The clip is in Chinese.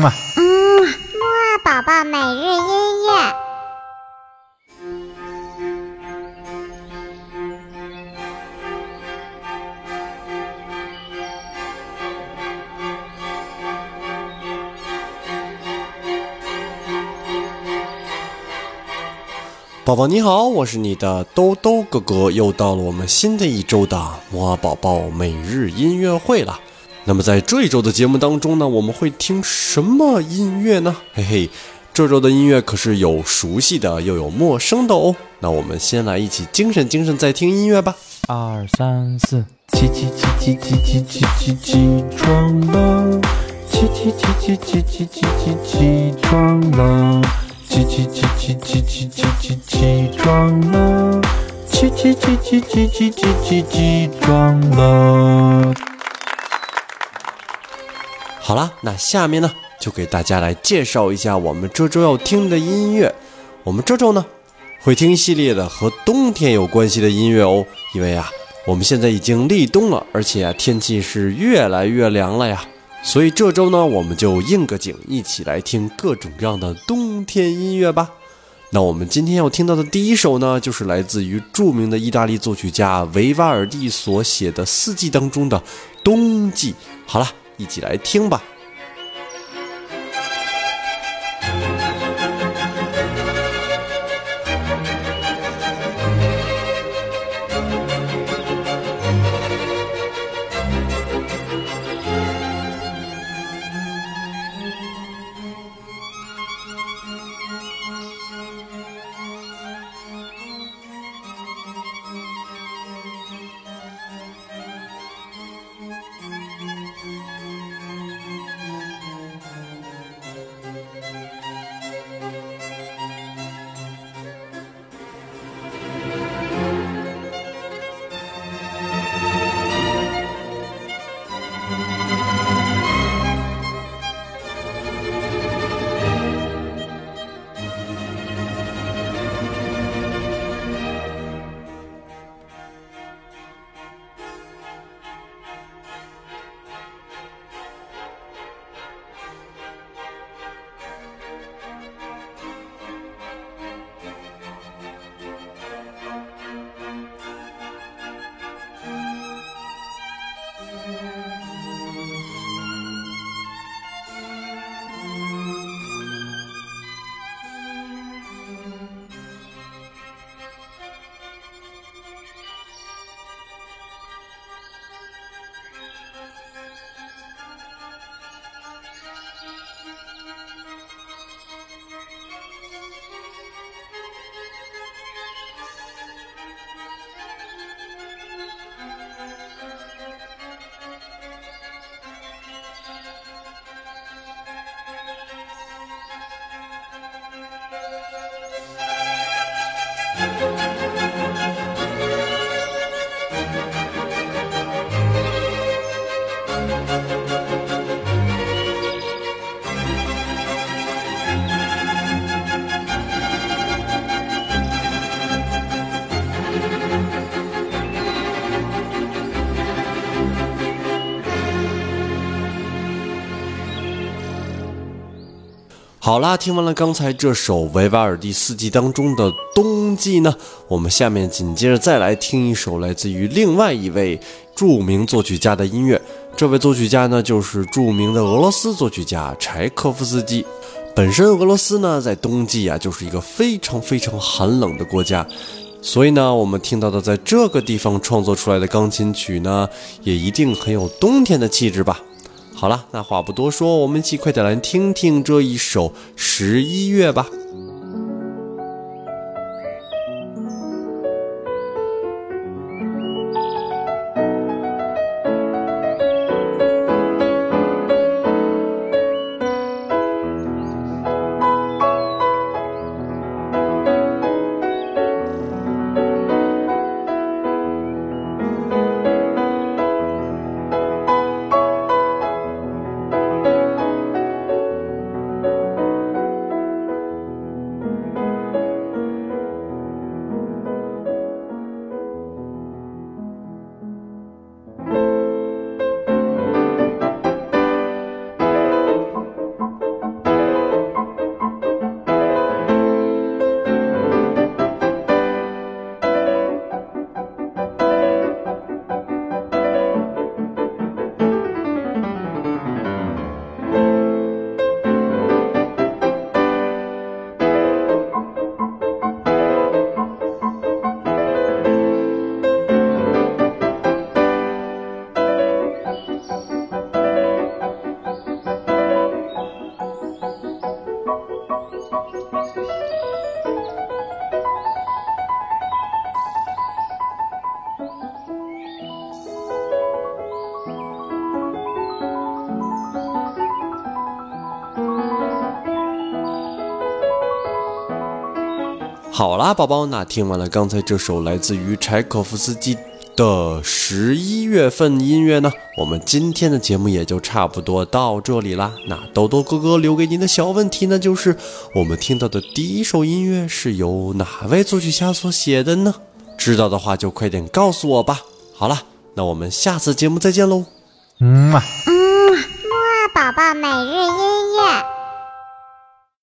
嘛。嗯，木二宝宝每日音乐。宝宝你好，我是你的兜兜哥哥，又到了我们新的一周的摩尔宝宝每日音乐会了。那么在这一周的节目当中呢，我们会听什么音乐呢？嘿嘿，这周的音乐可是有熟悉的，又有陌生的哦。那我们先来一起精神精神，再听音乐吧。二三四，起起起起起起起起起床了，起起起起起起起起起床了，起起起起起起起起起床了，起起起起起起起起起床了。好啦，那下面呢，就给大家来介绍一下我们这周要听的音乐。我们这周呢，会听一系列的和冬天有关系的音乐哦。因为啊，我们现在已经立冬了，而且啊，天气是越来越凉了呀。所以这周呢，我们就应个景，一起来听各种各样的冬天音乐吧。那我们今天要听到的第一首呢，就是来自于著名的意大利作曲家维瓦尔第所写的四季当中的《冬季》。好了。一起来听吧。好啦，听完了刚才这首维瓦尔第四季当中的冬季呢，我们下面紧接着再来听一首来自于另外一位著名作曲家的音乐。这位作曲家呢，就是著名的俄罗斯作曲家柴可夫斯基。本身俄罗斯呢，在冬季啊，就是一个非常非常寒冷的国家，所以呢，我们听到的在这个地方创作出来的钢琴曲呢，也一定很有冬天的气质吧。好了，那话不多说，我们一起快点来听听这一首十一月吧。好啦，宝宝，那听完了刚才这首来自于柴可夫斯基的十一月份音乐呢，我们今天的节目也就差不多到这里啦。那豆豆哥哥留给您的小问题呢，就是我们听到的第一首音乐是由哪位作曲家所写的呢？知道的话就快点告诉我吧。好了，那我们下次节目再见喽。嗯嘛。嗯，木二宝宝每日音乐。